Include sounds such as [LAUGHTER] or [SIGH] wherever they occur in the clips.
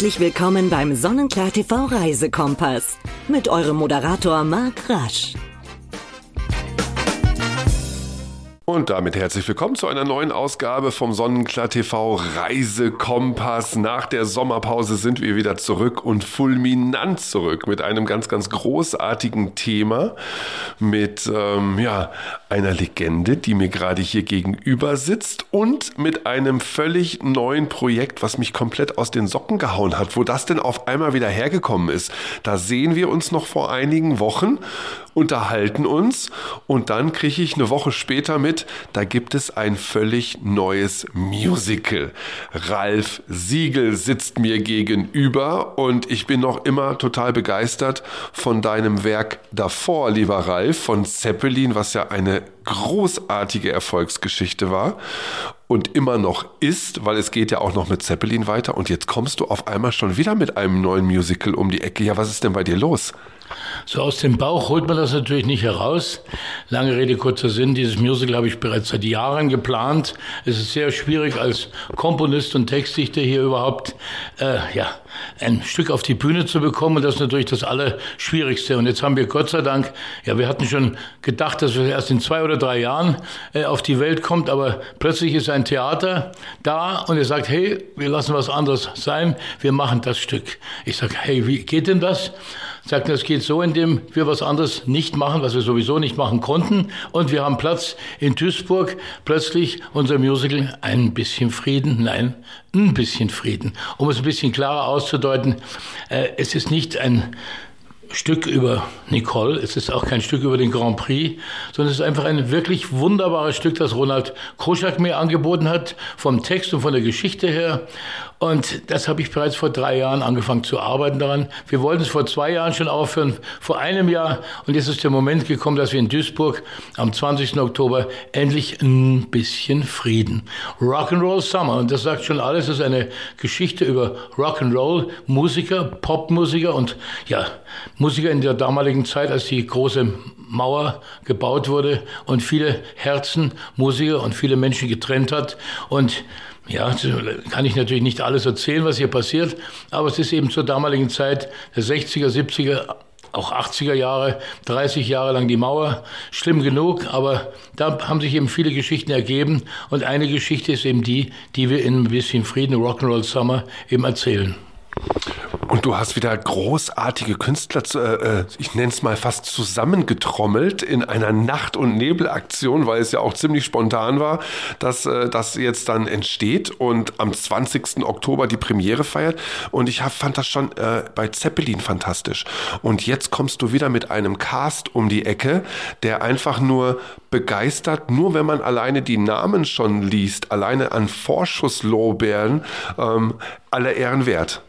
Herzlich willkommen beim Sonnenklar TV Reisekompass mit eurem Moderator Marc Rasch. Und damit herzlich willkommen zu einer neuen Ausgabe vom Sonnenklar TV Reisekompass. Nach der Sommerpause sind wir wieder zurück und fulminant zurück mit einem ganz, ganz großartigen Thema, mit ähm, ja, einer Legende, die mir gerade hier gegenüber sitzt und mit einem völlig neuen Projekt, was mich komplett aus den Socken gehauen hat. Wo das denn auf einmal wieder hergekommen ist, da sehen wir uns noch vor einigen Wochen, unterhalten uns und dann kriege ich eine Woche später mit, da gibt es ein völlig neues Musical. Ralf Siegel sitzt mir gegenüber und ich bin noch immer total begeistert von deinem Werk davor, lieber Ralf, von Zeppelin, was ja eine großartige Erfolgsgeschichte war und immer noch ist, weil es geht ja auch noch mit Zeppelin weiter und jetzt kommst du auf einmal schon wieder mit einem neuen Musical um die Ecke. Ja, was ist denn bei dir los? So aus dem Bauch holt man das natürlich nicht heraus. Lange Rede, kurzer Sinn. Dieses Musical habe ich bereits seit Jahren geplant. Es ist sehr schwierig als Komponist und Textdichter hier überhaupt, äh, ja, ein Stück auf die Bühne zu bekommen. Und das ist natürlich das Allerschwierigste. Und jetzt haben wir Gott sei Dank, ja, wir hatten schon gedacht, dass es erst in zwei oder drei Jahren äh, auf die Welt kommt. Aber plötzlich ist ein Theater da und er sagt, hey, wir lassen was anderes sein. Wir machen das Stück. Ich sage, hey, wie geht denn das? Sagt, das geht so, indem wir was anderes nicht machen, was wir sowieso nicht machen konnten. Und wir haben Platz in Duisburg. Plötzlich unser Musical Ein bisschen Frieden. Nein, ein bisschen Frieden. Um es ein bisschen klarer auszudeuten, äh, es ist nicht ein Stück über Nicole, es ist auch kein Stück über den Grand Prix, sondern es ist einfach ein wirklich wunderbares Stück, das Ronald Koschak mir angeboten hat, vom Text und von der Geschichte her. Und das habe ich bereits vor drei Jahren angefangen zu arbeiten daran. Wir wollten es vor zwei Jahren schon aufhören, vor einem Jahr. Und jetzt ist der Moment gekommen, dass wir in Duisburg am 20. Oktober endlich ein bisschen Frieden. Rock'n'Roll Summer. Und das sagt schon alles. Das ist eine Geschichte über Rock'n'Roll, Musiker, Popmusiker und ja, Musiker in der damaligen Zeit, als die große Mauer gebaut wurde und viele Herzen, Musiker und viele Menschen getrennt hat. Und ja, kann ich natürlich nicht alles erzählen, was hier passiert, aber es ist eben zur damaligen Zeit der 60er, 70er, auch 80er Jahre, 30 Jahre lang die Mauer, schlimm genug, aber da haben sich eben viele Geschichten ergeben und eine Geschichte ist eben die, die wir in ein bisschen Frieden, Rock'n'Roll Summer eben erzählen. Und du hast wieder großartige Künstler, äh, ich nenne es mal fast zusammengetrommelt in einer Nacht- und Nebelaktion, weil es ja auch ziemlich spontan war, dass äh, das jetzt dann entsteht und am 20. Oktober die Premiere feiert. Und ich hab, fand das schon äh, bei Zeppelin fantastisch. Und jetzt kommst du wieder mit einem Cast um die Ecke, der einfach nur begeistert, nur wenn man alleine die Namen schon liest, alleine an Vorschusslorbeeren, ähm, alle Ehren wert.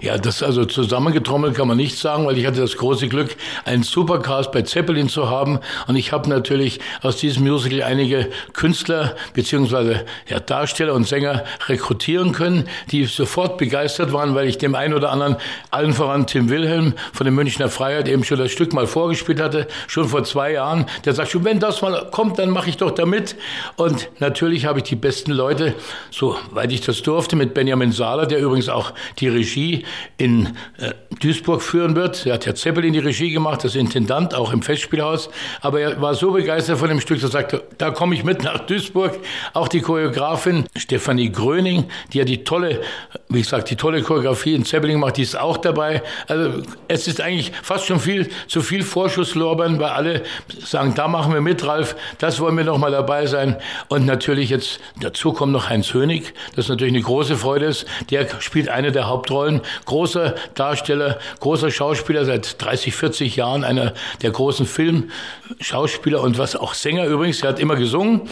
Ja, das also zusammengetrommelt kann man nicht sagen, weil ich hatte das große Glück, einen Supercast bei Zeppelin zu haben und ich habe natürlich aus diesem Musical einige Künstler beziehungsweise ja, Darsteller und Sänger rekrutieren können, die sofort begeistert waren, weil ich dem einen oder anderen, allen voran Tim Wilhelm von der Münchner Freiheit eben schon das Stück mal vorgespielt hatte, schon vor zwei Jahren. Der sagt schon, wenn das mal kommt, dann mache ich doch damit. Und natürlich habe ich die besten Leute, soweit ich das durfte, mit Benjamin Sahler, der übrigens auch die Regie in äh, Duisburg führen wird. Er hat ja Zeppelin die Regie gemacht, das Intendant, auch im Festspielhaus. Aber er war so begeistert von dem Stück, dass er sagte, da komme ich mit nach Duisburg. Auch die Choreografin Stefanie Gröning, die ja die tolle, wie gesagt, die tolle Choreografie in Zeppelin macht, die ist auch dabei. Also es ist eigentlich fast schon viel zu viel Vorschusslorbeeren, weil alle sagen, da machen wir mit, Ralf, das wollen wir noch mal dabei sein. Und natürlich jetzt dazu kommt noch Heinz Hönig, das natürlich eine große Freude ist. Der spielt eine der Hauptrollen großer Darsteller, großer Schauspieler, seit 30, 40 Jahren, einer der großen Filmschauspieler und was auch Sänger übrigens, er hat immer gesungen.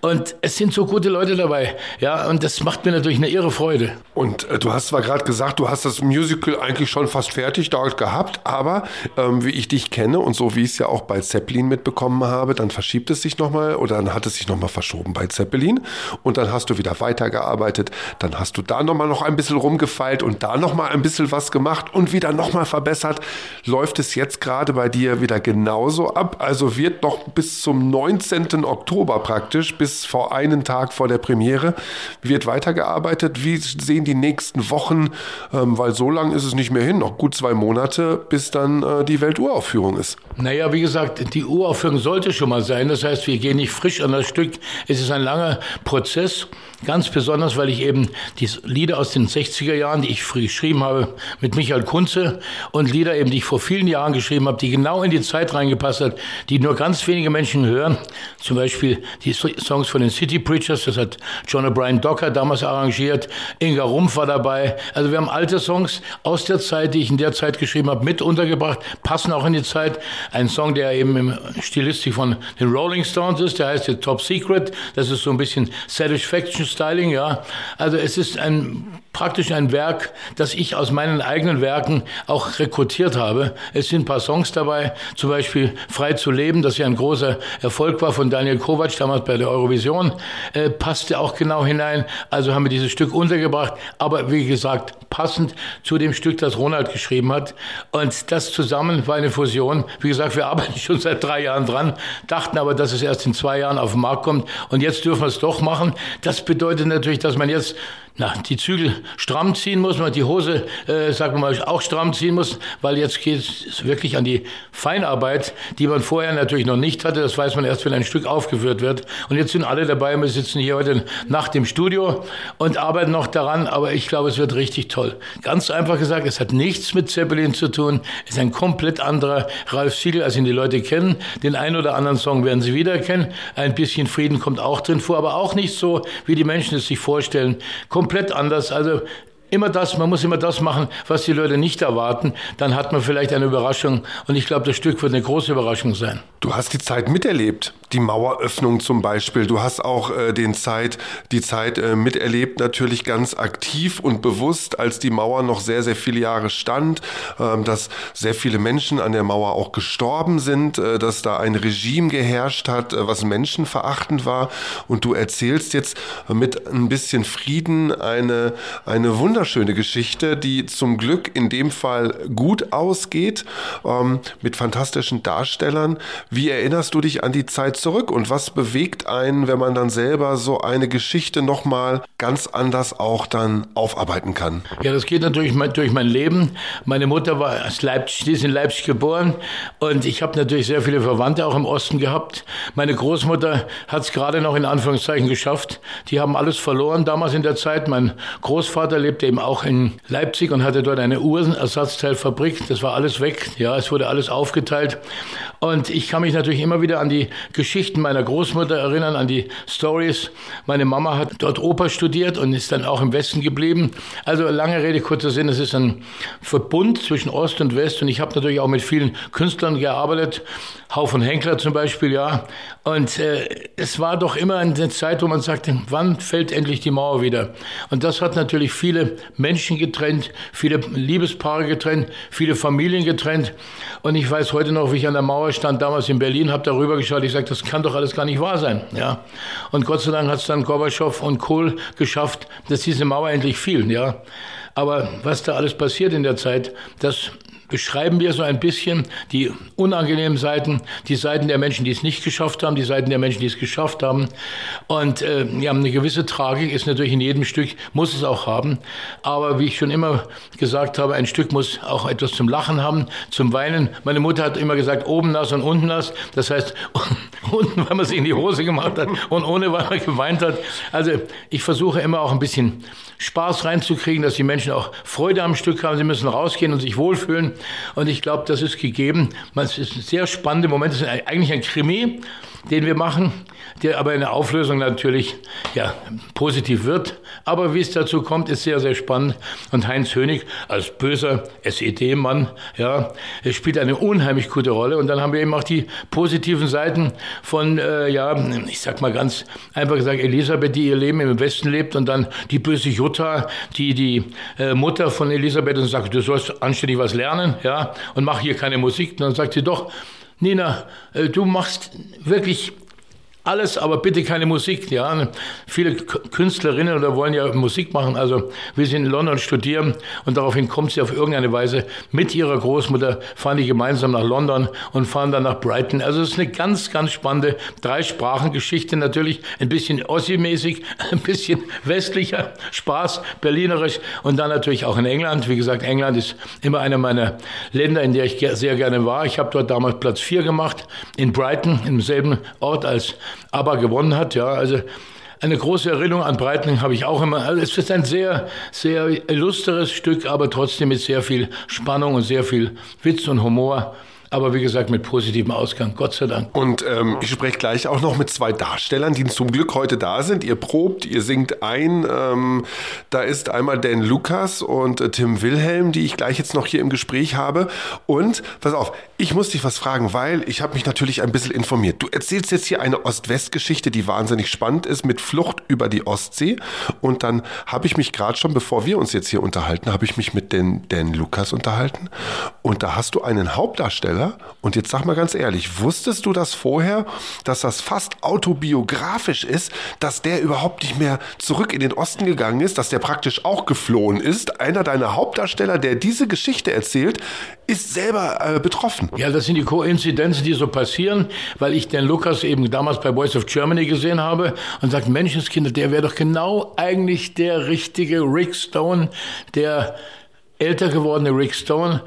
Und es sind so gute Leute dabei. Ja, und das macht mir natürlich eine irre Freude. Und äh, du hast zwar gerade gesagt, du hast das Musical eigentlich schon fast fertig dort gehabt, aber ähm, wie ich dich kenne und so wie ich es ja auch bei Zeppelin mitbekommen habe, dann verschiebt es sich nochmal oder dann hat es sich nochmal verschoben bei Zeppelin und dann hast du wieder weitergearbeitet, dann hast du da nochmal noch ein bisschen rumgefeilt und da noch nochmal ein bisschen was gemacht und wieder nochmal verbessert. Läuft es jetzt gerade bei dir wieder genauso ab? Also wird noch bis zum 19. Oktober praktisch, bis vor einen Tag vor der Premiere, wird weitergearbeitet. Wie sehen die nächsten Wochen, ähm, weil so lang ist es nicht mehr hin, noch gut zwei Monate, bis dann äh, die Welturaufführung ist. Naja, wie gesagt, die Uraufführung sollte schon mal sein. Das heißt, wir gehen nicht frisch an das Stück. Es ist ein langer Prozess. Ganz besonders, weil ich eben die Lieder aus den 60er Jahren, die ich früh geschrieben habe, mit Michael Kunze und Lieder eben, die ich vor vielen Jahren geschrieben habe, die genau in die Zeit reingepasst hat, die nur ganz wenige Menschen hören. Zum Beispiel die Songs von den City Preachers, das hat John O'Brien Docker damals arrangiert. Inga Rumpf war dabei. Also wir haben alte Songs aus der Zeit, die ich in der Zeit geschrieben habe, mit untergebracht, passen auch in die Zeit. Ein Song, der eben im Stilistik von den Rolling Stones ist, der heißt jetzt Top Secret. Das ist so ein bisschen Satisfaction Styling, ja. Also es ist ein praktisch ein Werk, das ich aus meinen eigenen Werken auch rekrutiert habe. Es sind ein paar Songs dabei, zum Beispiel Frei zu leben, das ja ein großer Erfolg war von Daniel Kovac damals bei der Eurovision, äh, passte auch genau hinein. Also haben wir dieses Stück untergebracht, aber wie gesagt, passend zu dem Stück, das Ronald geschrieben hat. Und das zusammen war eine Fusion. Wie gesagt, wir [LAUGHS] arbeiten schon seit drei Jahren dran, dachten aber, dass es erst in zwei Jahren auf den Markt kommt. Und jetzt dürfen wir es doch machen. Das bedeutet natürlich, dass man jetzt na, die Zügel stramm ziehen muss, man die Hose, äh, sagen wir mal, auch stramm ziehen muss, weil jetzt geht es wirklich an die Feinarbeit, die man vorher natürlich noch nicht hatte. Das weiß man erst, wenn ein Stück aufgeführt wird. Und jetzt sind alle dabei. Wir sitzen hier heute Nacht im Studio und arbeiten noch daran. Aber ich glaube, es wird richtig toll. Ganz einfach gesagt, es hat nichts mit Zeppelin zu tun. Es ist ein komplett anderer Ralf Siegel, als ihn die Leute kennen. Den einen oder anderen Song werden sie wiedererkennen. Ein bisschen Frieden kommt auch drin vor, aber auch nicht so, wie die Menschen es sich vorstellen. Kommt komplett anders. Also immer das, man muss immer das machen, was die Leute nicht erwarten. Dann hat man vielleicht eine Überraschung. Und ich glaube, das Stück wird eine große Überraschung sein. Du hast die Zeit miterlebt, die Maueröffnung zum Beispiel. Du hast auch äh, den Zeit, die Zeit äh, miterlebt, natürlich ganz aktiv und bewusst, als die Mauer noch sehr, sehr viele Jahre stand, äh, dass sehr viele Menschen an der Mauer auch gestorben sind, äh, dass da ein Regime geherrscht hat, äh, was menschenverachtend war. Und du erzählst jetzt mit ein bisschen Frieden eine, eine wunderschöne Geschichte, die zum Glück in dem Fall gut ausgeht, ähm, mit fantastischen Darstellern. Wie erinnerst du dich an die Zeit zurück und was bewegt einen, wenn man dann selber so eine Geschichte nochmal ganz anders auch dann aufarbeiten kann? Ja, das geht natürlich durch mein Leben. Meine Mutter war aus Leipzig, die ist in Leipzig geboren und ich habe natürlich sehr viele Verwandte auch im Osten gehabt. Meine Großmutter hat es gerade noch in Anführungszeichen geschafft. Die haben alles verloren damals in der Zeit. Mein Großvater lebte eben auch in Leipzig und hatte dort eine Uhrenersatzteilfabrik. Das war alles weg. Ja, es wurde alles aufgeteilt. Und ich kann mich natürlich immer wieder an die Geschichten meiner Großmutter erinnern, an die Stories. Meine Mama hat dort Oper studiert und ist dann auch im Westen geblieben. Also lange Rede, kurzer Sinn, es ist ein Verbund zwischen Ost und West und ich habe natürlich auch mit vielen Künstlern gearbeitet, Hau von Henkler zum Beispiel, ja. Und äh, es war doch immer eine Zeit, wo man sagte, wann fällt endlich die Mauer wieder? Und das hat natürlich viele Menschen getrennt, viele Liebespaare getrennt, viele Familien getrennt. Und ich weiß heute noch, wie ich an der Mauer stand, damals in Berlin, habe darüber geschaut, ich sagte, das kann doch alles gar nicht wahr sein, ja. Und Gott sei Dank hat es dann Gorbatschow und Kohl geschafft, dass diese Mauer endlich fiel, ja. Aber was da alles passiert in der Zeit, das beschreiben wir so ein bisschen die unangenehmen Seiten, die Seiten der Menschen, die es nicht geschafft haben, die Seiten der Menschen, die es geschafft haben. Und äh, ja, eine gewisse Tragik ist natürlich in jedem Stück, muss es auch haben. Aber wie ich schon immer gesagt habe, ein Stück muss auch etwas zum Lachen haben, zum Weinen. Meine Mutter hat immer gesagt, oben nass und unten nass. Das heißt, [LAUGHS] unten, weil man sich in die Hose gemacht hat und ohne, weil man geweint hat. Also ich versuche immer auch ein bisschen Spaß reinzukriegen, dass die Menschen auch Freude am Stück haben. Sie müssen rausgehen und sich wohlfühlen. Und ich glaube, das ist gegeben. Es ist ein sehr spannender Moment. Es ist eigentlich ein Krimi, den wir machen, der aber in der Auflösung natürlich ja, positiv wird. Aber wie es dazu kommt, ist sehr, sehr spannend. Und Heinz Hönig als böser SED-Mann, ja, spielt eine unheimlich gute Rolle. Und dann haben wir eben auch die positiven Seiten von, äh, ja, ich sag mal ganz einfach gesagt, Elisabeth, die ihr Leben im Westen lebt und dann die böse Jutta, die die äh, Mutter von Elisabeth und sagt, du sollst anständig was lernen, ja, und mach hier keine Musik. Und dann sagt sie doch, Nina, äh, du machst wirklich alles, aber bitte keine Musik. Ja, viele Künstlerinnen oder wollen ja Musik machen. Also wir sind in London studieren und daraufhin kommt sie auf irgendeine Weise mit ihrer Großmutter, fahren die gemeinsam nach London und fahren dann nach Brighton. Also es ist eine ganz, ganz spannende Dreisprachengeschichte natürlich, ein bisschen Ossi-mäßig, [LAUGHS] ein bisschen westlicher Spaß, berlinerisch und dann natürlich auch in England. Wie gesagt, England ist immer einer meiner Länder, in der ich sehr gerne war. Ich habe dort damals Platz 4 gemacht, in Brighton, im selben Ort als aber gewonnen hat. Ja, also eine große Erinnerung an Breitling habe ich auch immer. Also es ist ein sehr, sehr illustres Stück, aber trotzdem mit sehr viel Spannung und sehr viel Witz und Humor. Aber wie gesagt, mit positivem Ausgang, Gott sei Dank. Und ähm, ich spreche gleich auch noch mit zwei Darstellern, die zum Glück heute da sind. Ihr probt, ihr singt ein. Ähm, da ist einmal Dan Lukas und äh, Tim Wilhelm, die ich gleich jetzt noch hier im Gespräch habe. Und pass auf, ich muss dich was fragen, weil ich habe mich natürlich ein bisschen informiert. Du erzählst jetzt hier eine Ost-West-Geschichte, die wahnsinnig spannend ist, mit Flucht über die Ostsee. Und dann habe ich mich gerade schon, bevor wir uns jetzt hier unterhalten, habe ich mich mit den Dan Lukas unterhalten. Und da hast du einen Hauptdarsteller Schriftsteller. Und jetzt sag mal ganz ehrlich, wusstest du das vorher, dass das fast autobiografisch ist, dass der überhaupt nicht mehr zurück in den Osten gegangen ist, dass der praktisch auch geflohen ist? Einer deiner Hauptdarsteller, der diese Geschichte erzählt, ist selber äh, betroffen. Ja, das sind die Koinzidenzen, die so passieren, weil ich den Lukas eben damals bei Voice of Germany gesehen habe und sagt, Menschenskinder, der wäre doch genau eigentlich der richtige Rick Stone, der älter gewordene Rick Stone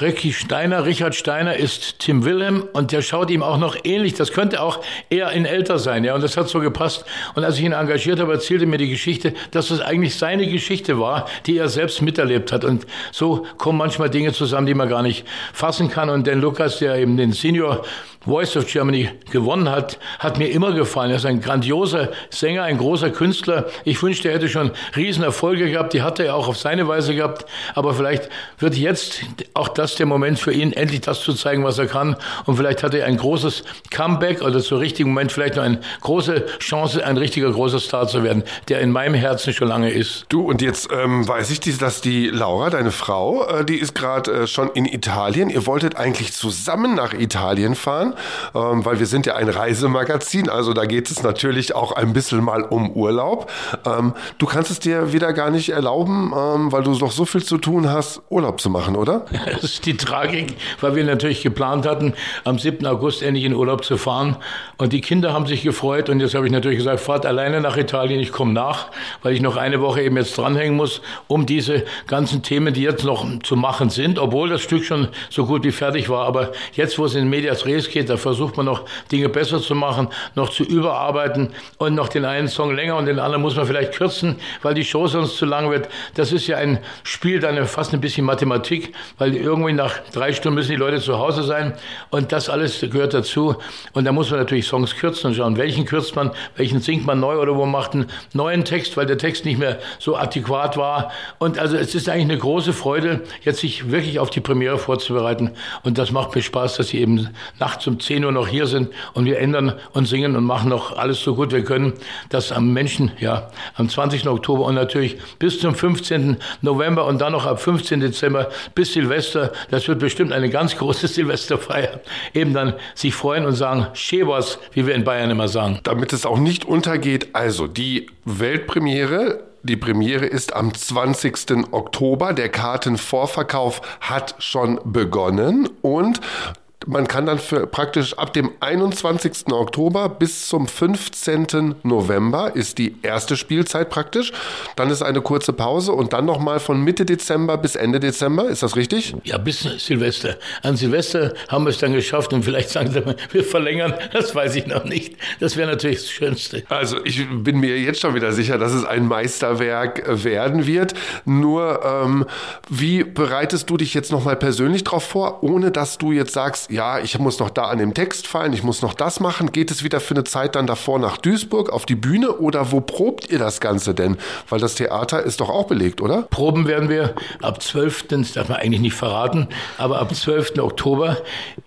Ricky Steiner, Richard Steiner ist Tim Wilhelm und der schaut ihm auch noch ähnlich. Das könnte auch eher in älter sein, ja. Und das hat so gepasst. Und als ich ihn engagiert habe, erzählte mir die Geschichte, dass es eigentlich seine Geschichte war, die er selbst miterlebt hat. Und so kommen manchmal Dinge zusammen, die man gar nicht fassen kann. Und den Lukas, der eben den Senior Voice of Germany gewonnen hat, hat mir immer gefallen. Er ist ein grandioser Sänger, ein großer Künstler. Ich wünschte, er hätte schon Riesenerfolge gehabt. Die hat er auch auf seine Weise gehabt. Aber vielleicht wird jetzt auch das der Moment für ihn, endlich das zu zeigen, was er kann. Und vielleicht hat er ein großes Comeback oder zur richtigen Moment vielleicht noch eine große Chance, ein richtiger großer Star zu werden, der in meinem Herzen schon lange ist. Du, und jetzt ähm, weiß ich, dass die Laura, deine Frau, äh, die ist gerade äh, schon in Italien. Ihr wolltet eigentlich zusammen nach Italien fahren ähm, weil wir sind ja ein Reisemagazin, also da geht es natürlich auch ein bisschen mal um Urlaub. Ähm, du kannst es dir wieder gar nicht erlauben, ähm, weil du doch so viel zu tun hast, Urlaub zu machen, oder? [LAUGHS] Ist die Tragik, weil wir natürlich geplant hatten, am 7. August endlich in Urlaub zu fahren. Und die Kinder haben sich gefreut und jetzt habe ich natürlich gesagt, fahrt alleine nach Italien, ich komme nach, weil ich noch eine Woche eben jetzt dranhängen muss, um diese ganzen Themen, die jetzt noch zu machen sind, obwohl das Stück schon so gut wie fertig war. Aber jetzt, wo es in Medias Res geht, da versucht man noch Dinge besser zu machen, noch zu überarbeiten und noch den einen Song länger und den anderen muss man vielleicht kürzen, weil die Show sonst zu lang wird. Das ist ja ein Spiel, dann fast ein bisschen Mathematik, weil irgendwie nach drei Stunden müssen die Leute zu Hause sein und das alles gehört dazu. Und da muss man natürlich Songs kürzen und schauen, welchen kürzt man, welchen singt man neu oder wo macht einen neuen Text, weil der Text nicht mehr so adäquat war. Und also es ist eigentlich eine große Freude, jetzt sich wirklich auf die Premiere vorzubereiten. Und das macht mir Spaß, dass sie eben nachts um 10 Uhr noch hier sind und wir ändern und singen und machen noch alles so gut wir können, dass am Menschen, ja, am 20. Oktober und natürlich bis zum 15. November und dann noch ab 15. Dezember bis Silvester, das wird bestimmt eine ganz große [LAUGHS] Silvesterfeier, eben dann sich freuen und sagen, Schebers, wie wir in Bayern immer sagen. Damit es auch nicht untergeht, also die Weltpremiere die Premiere ist am 20. Oktober. Der Kartenvorverkauf hat schon begonnen und man kann dann für praktisch ab dem 21. Oktober bis zum 15. November ist die erste Spielzeit praktisch. Dann ist eine kurze Pause und dann nochmal von Mitte Dezember bis Ende Dezember. Ist das richtig? Ja, bis Silvester. An Silvester haben wir es dann geschafft und vielleicht sagen sie wir verlängern. Das weiß ich noch nicht. Das wäre natürlich das Schönste. Also ich bin mir jetzt schon wieder sicher, dass es ein Meisterwerk werden wird. Nur ähm, wie bereitest du dich jetzt nochmal persönlich darauf vor, ohne dass du jetzt sagst, ja, ich muss noch da an dem Text fallen, ich muss noch das machen. Geht es wieder für eine Zeit dann davor nach Duisburg auf die Bühne oder wo probt ihr das Ganze denn? Weil das Theater ist doch auch belegt, oder? Proben werden wir ab 12., das darf man eigentlich nicht verraten, aber ab 12. Oktober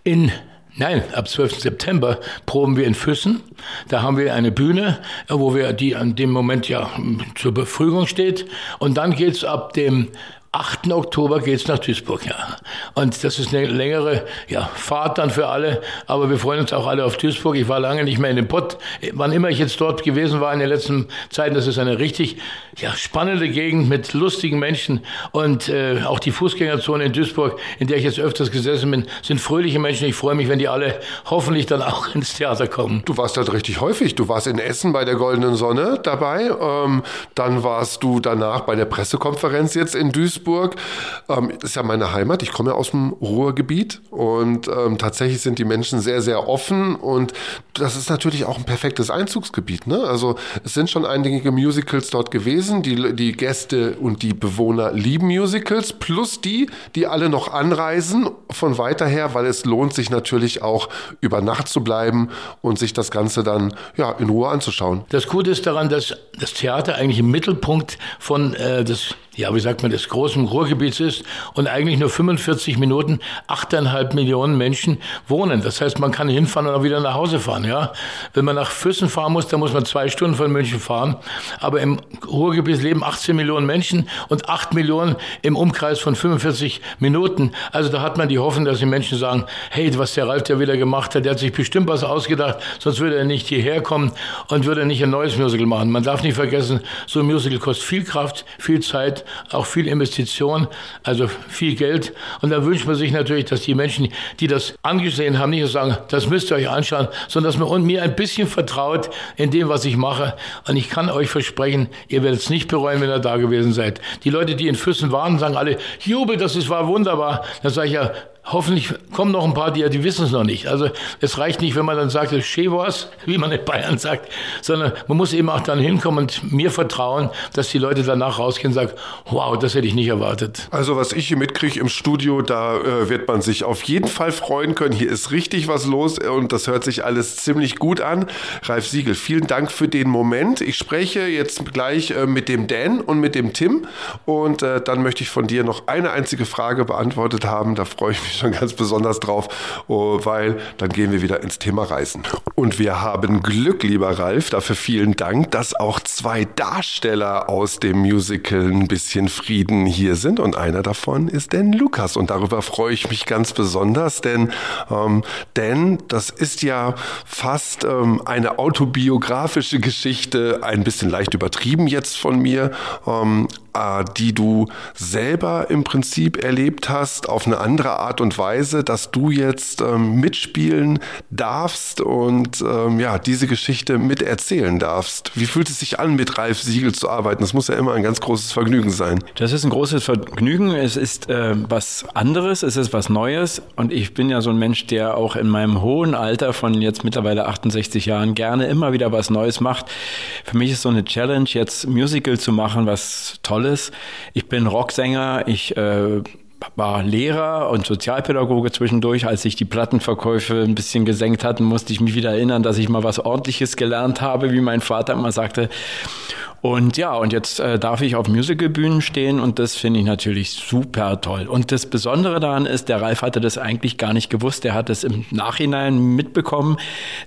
in Nein, ab 12. September proben wir in Füssen. Da haben wir eine Bühne, wo wir die an dem Moment ja zur Verfügung steht. Und dann geht's ab dem 8. Oktober geht's nach Duisburg, ja. Und das ist eine längere ja, Fahrt dann für alle, aber wir freuen uns auch alle auf Duisburg. Ich war lange nicht mehr in dem Pott. Wann immer ich jetzt dort gewesen war in den letzten Zeiten, das ist eine richtig ja, spannende Gegend mit lustigen Menschen und äh, auch die Fußgängerzone in Duisburg, in der ich jetzt öfters gesessen bin, sind fröhliche Menschen. Ich freue mich, wenn die alle hoffentlich dann auch [LAUGHS] ins Theater kommen. Du warst dort richtig häufig. Du warst in Essen bei der Goldenen Sonne dabei. Ähm, dann warst du danach bei der Pressekonferenz jetzt in Duisburg. Ähm, ist ja meine Heimat. Ich komme ja aus dem Ruhrgebiet und ähm, tatsächlich sind die Menschen sehr, sehr offen und das ist natürlich auch ein perfektes Einzugsgebiet. Ne? Also es sind schon einige Musicals dort gewesen. Die, die Gäste und die Bewohner lieben Musicals, plus die, die alle noch anreisen von weiter her, weil es lohnt sich natürlich auch über Nacht zu bleiben und sich das Ganze dann ja, in Ruhe anzuschauen. Das Gute ist daran, dass das Theater eigentlich im Mittelpunkt von äh, des ja, wie sagt man, des großen Ruhrgebiets ist und eigentlich nur 45 Minuten 8,5 Millionen Menschen wohnen. Das heißt, man kann hinfahren und auch wieder nach Hause fahren, ja. Wenn man nach Füssen fahren muss, dann muss man zwei Stunden von München fahren. Aber im Ruhrgebiet leben 18 Millionen Menschen und 8 Millionen im Umkreis von 45 Minuten. Also da hat man die Hoffnung, dass die Menschen sagen, hey, was der Ralf da wieder gemacht hat, der hat sich bestimmt was ausgedacht, sonst würde er nicht hierher kommen und würde nicht ein neues Musical machen. Man darf nicht vergessen, so ein Musical kostet viel Kraft, viel Zeit auch viel Investition, also viel Geld. Und da wünscht man sich natürlich, dass die Menschen, die das angesehen haben, nicht nur sagen, das müsst ihr euch anschauen, sondern dass man mir ein bisschen vertraut in dem, was ich mache. Und ich kann euch versprechen, ihr werdet es nicht bereuen, wenn ihr da gewesen seid. Die Leute, die in Füssen waren, sagen alle, Jubel, das ist, war wunderbar. Dann sage ich ja, hoffentlich kommen noch ein paar, die, die wissen es noch nicht. Also es reicht nicht, wenn man dann sagt, Schewors, wie man in Bayern sagt, sondern man muss eben auch dann hinkommen und mir vertrauen, dass die Leute danach rausgehen und sagen, wow, das hätte ich nicht erwartet. Also was ich hier mitkriege im Studio, da äh, wird man sich auf jeden Fall freuen können. Hier ist richtig was los und das hört sich alles ziemlich gut an. Ralf Siegel, vielen Dank für den Moment. Ich spreche jetzt gleich äh, mit dem Dan und mit dem Tim und äh, dann möchte ich von dir noch eine einzige Frage beantwortet haben. Da freue ich mich schon ganz besonders drauf, oh, weil dann gehen wir wieder ins Thema Reisen. Und wir haben Glück, lieber Ralf, dafür vielen Dank, dass auch zwei Darsteller aus dem Musical ein bisschen Frieden hier sind. Und einer davon ist Dan Lukas und darüber freue ich mich ganz besonders, denn ähm, Dan, das ist ja fast ähm, eine autobiografische Geschichte, ein bisschen leicht übertrieben jetzt von mir, ähm, äh, die du selber im Prinzip erlebt hast, auf eine andere Art und Weise, dass du jetzt ähm, mitspielen darfst und ähm, ja, diese Geschichte miterzählen darfst. Wie fühlt es sich an, mit Ralf Siegel zu arbeiten? Das muss ja immer ein ganz großes Vergnügen sein. Das ist ein großes Vergnügen. Es ist äh, was anderes, es ist was Neues und ich bin ja so ein Mensch, der auch in meinem hohen Alter von jetzt mittlerweile 68 Jahren gerne immer wieder was Neues macht. Für mich ist so eine Challenge, jetzt Musical zu machen, was toll Tolles. Ich bin Rocksänger, ich äh, war Lehrer und Sozialpädagoge zwischendurch. Als sich die Plattenverkäufe ein bisschen gesenkt hatten, musste ich mich wieder erinnern, dass ich mal was Ordentliches gelernt habe, wie mein Vater immer sagte. Und ja, und jetzt äh, darf ich auf Musicalbühnen stehen und das finde ich natürlich super toll. Und das Besondere daran ist, der Ralf hatte das eigentlich gar nicht gewusst. Er hat es im Nachhinein mitbekommen,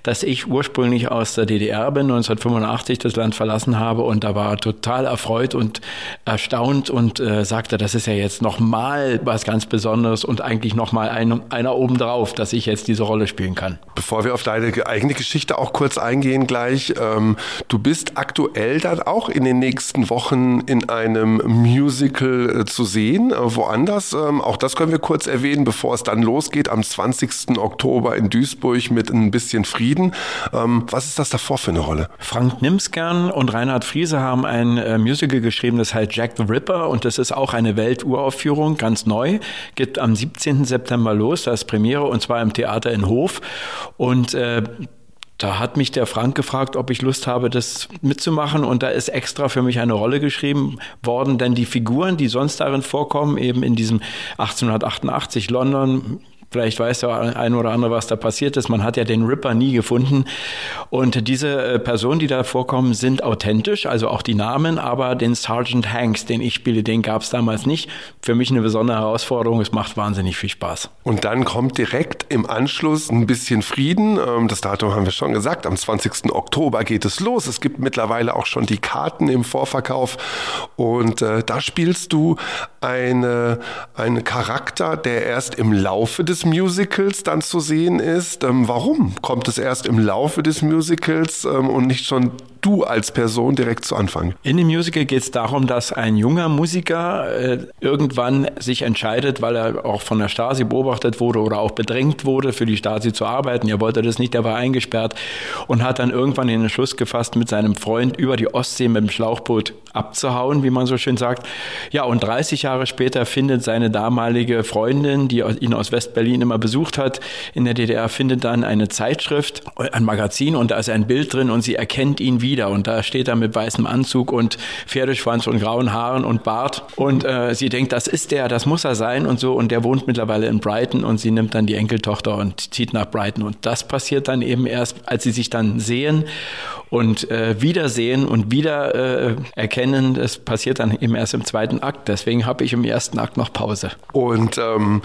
dass ich ursprünglich aus der DDR bin, 1985 das Land verlassen habe und da war er total erfreut und erstaunt und äh, sagte, das ist ja jetzt nochmal was ganz Besonderes und eigentlich nochmal ein, einer obendrauf, dass ich jetzt diese Rolle spielen kann. Bevor wir auf deine eigene Geschichte auch kurz eingehen gleich, ähm, du bist aktuell dann auch auch in den nächsten Wochen in einem Musical äh, zu sehen, äh, woanders. Ähm, auch das können wir kurz erwähnen, bevor es dann losgeht am 20. Oktober in Duisburg mit ein bisschen Frieden. Ähm, was ist das davor für eine Rolle? Frank Nimskern und Reinhard Friese haben ein äh, Musical geschrieben, das heißt Jack the Ripper und das ist auch eine Welturaufführung, ganz neu. Geht am 17. September los, da ist Premiere und zwar im Theater in Hof. Und da hat mich der Frank gefragt, ob ich Lust habe, das mitzumachen. Und da ist extra für mich eine Rolle geschrieben worden, denn die Figuren, die sonst darin vorkommen, eben in diesem 1888 London, Vielleicht weiß der eine oder andere, was da passiert ist. Man hat ja den Ripper nie gefunden. Und diese äh, Personen, die da vorkommen, sind authentisch, also auch die Namen, aber den Sergeant Hanks, den ich spiele, den gab es damals nicht. Für mich eine besondere Herausforderung. Es macht wahnsinnig viel Spaß. Und dann kommt direkt im Anschluss ein bisschen Frieden. Ähm, das Datum haben wir schon gesagt. Am 20. Oktober geht es los. Es gibt mittlerweile auch schon die Karten im Vorverkauf. Und äh, da spielst du eine, einen Charakter, der erst im Laufe des Musicals dann zu sehen ist. Ähm, warum kommt es erst im Laufe des Musicals ähm, und nicht schon du als Person direkt zu Anfang? In dem Musical geht es darum, dass ein junger Musiker äh, irgendwann sich entscheidet, weil er auch von der Stasi beobachtet wurde oder auch bedrängt wurde, für die Stasi zu arbeiten. Er wollte das nicht, er war eingesperrt und hat dann irgendwann den Entschluss gefasst, mit seinem Freund über die Ostsee mit dem Schlauchboot abzuhauen, wie man so schön sagt. Ja, und 30 Jahre später findet seine damalige Freundin, die ihn aus West-Berlin immer besucht hat, in der DDR, findet dann eine Zeitschrift, ein Magazin und da ist ein Bild drin und sie erkennt ihn wieder wieder. Und da steht er mit weißem Anzug und Pferdeschwanz und grauen Haaren und Bart. Und äh, sie denkt, das ist der, das muss er sein und so. Und der wohnt mittlerweile in Brighton und sie nimmt dann die Enkeltochter und zieht nach Brighton. Und das passiert dann eben erst, als sie sich dann sehen und äh, wiedersehen und wieder äh, erkennen, das passiert dann eben erst im zweiten Akt. Deswegen habe ich im ersten Akt noch Pause. Und ähm,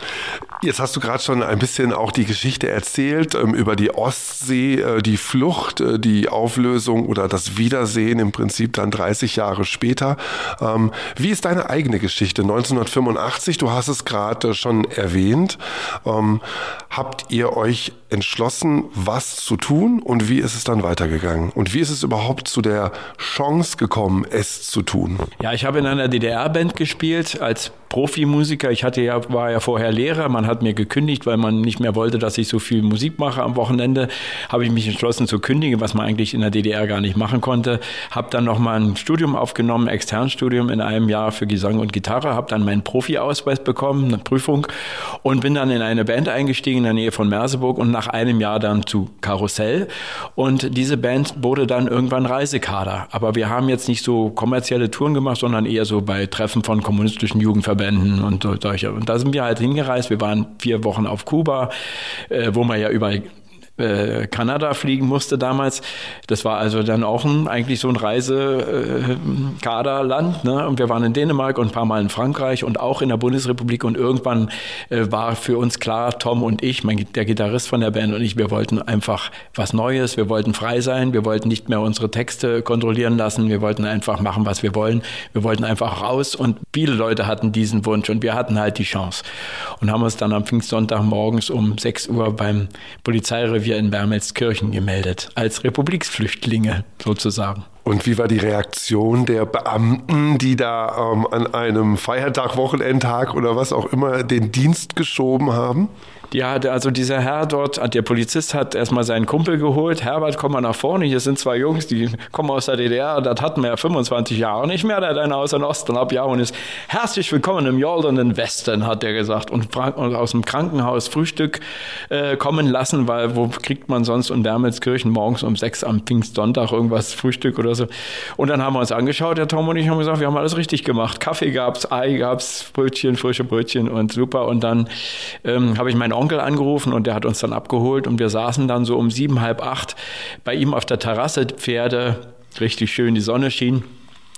jetzt hast du gerade schon ein bisschen auch die Geschichte erzählt ähm, über die Ostsee, äh, die Flucht, äh, die Auflösung oder das Wiedersehen im Prinzip dann 30 Jahre später. Ähm, wie ist deine eigene Geschichte? 1985, du hast es gerade schon erwähnt. Ähm, habt ihr euch entschlossen, was zu tun und wie ist es dann weitergegangen? Und wie ist es überhaupt zu der Chance gekommen, es zu tun? Ja, ich habe in einer DDR-Band gespielt als Profimusiker. Ich hatte ja, war ja vorher Lehrer. Man hat mir gekündigt, weil man nicht mehr wollte, dass ich so viel Musik mache am Wochenende. Habe ich mich entschlossen zu kündigen, was man eigentlich in der DDR gar nicht machen konnte. Habe dann nochmal ein Studium aufgenommen, Externstudium in einem Jahr für Gesang und Gitarre. Habe dann meinen Profi-Ausweis bekommen, eine Prüfung und bin dann in eine Band eingestiegen in der Nähe von Merseburg und nach einem Jahr dann zu Karussell. Und diese Band wurde dann irgendwann Reisekader. Aber wir haben jetzt nicht so kommerzielle Touren gemacht, sondern eher so bei Treffen von kommunistischen Jugendverbänden Verbänden und solche. Und da sind wir halt hingereist. Wir waren vier Wochen auf Kuba, äh, wo man ja überall äh, Kanada fliegen musste damals. Das war also dann auch ein, eigentlich so ein Reisekaderland. Äh, ne? Und wir waren in Dänemark und ein paar Mal in Frankreich und auch in der Bundesrepublik. Und irgendwann äh, war für uns klar, Tom und ich, mein, der Gitarrist von der Band und ich, wir wollten einfach was Neues. Wir wollten frei sein. Wir wollten nicht mehr unsere Texte kontrollieren lassen. Wir wollten einfach machen, was wir wollen. Wir wollten einfach raus. Und viele Leute hatten diesen Wunsch und wir hatten halt die Chance. Und haben uns dann am Pfingstsonntag morgens um 6 Uhr beim Polizeirevier wir in Wermelskirchen gemeldet, als Republiksflüchtlinge sozusagen. Und wie war die Reaktion der Beamten, die da ähm, an einem Feiertag, Wochenendtag oder was auch immer den Dienst geschoben haben? Die hatte also dieser Herr dort, der Polizist hat erstmal seinen Kumpel geholt. Herbert, komm mal nach vorne. Hier sind zwei Jungs, die kommen aus der DDR. Das hatten wir ja 25 Jahre nicht mehr. Der hat einer aus dem Osten ab Jahr und ist herzlich willkommen im Jordanen Westen, hat er gesagt. Und, aus dem Krankenhaus Frühstück äh, kommen lassen, weil wo kriegt man sonst in Wermelskirchen morgens um sechs am Pfingstsonntag irgendwas Frühstück oder so. Und dann haben wir uns angeschaut, der Tom und ich haben gesagt, wir haben alles richtig gemacht. Kaffee gab's, Ei gab's, Brötchen, frische Brötchen und super. Und dann ähm, habe ich meinen Onkel angerufen und der hat uns dann abgeholt und wir saßen dann so um sieben, halb acht bei ihm auf der Terrasse, Pferde, richtig schön, die Sonne schien.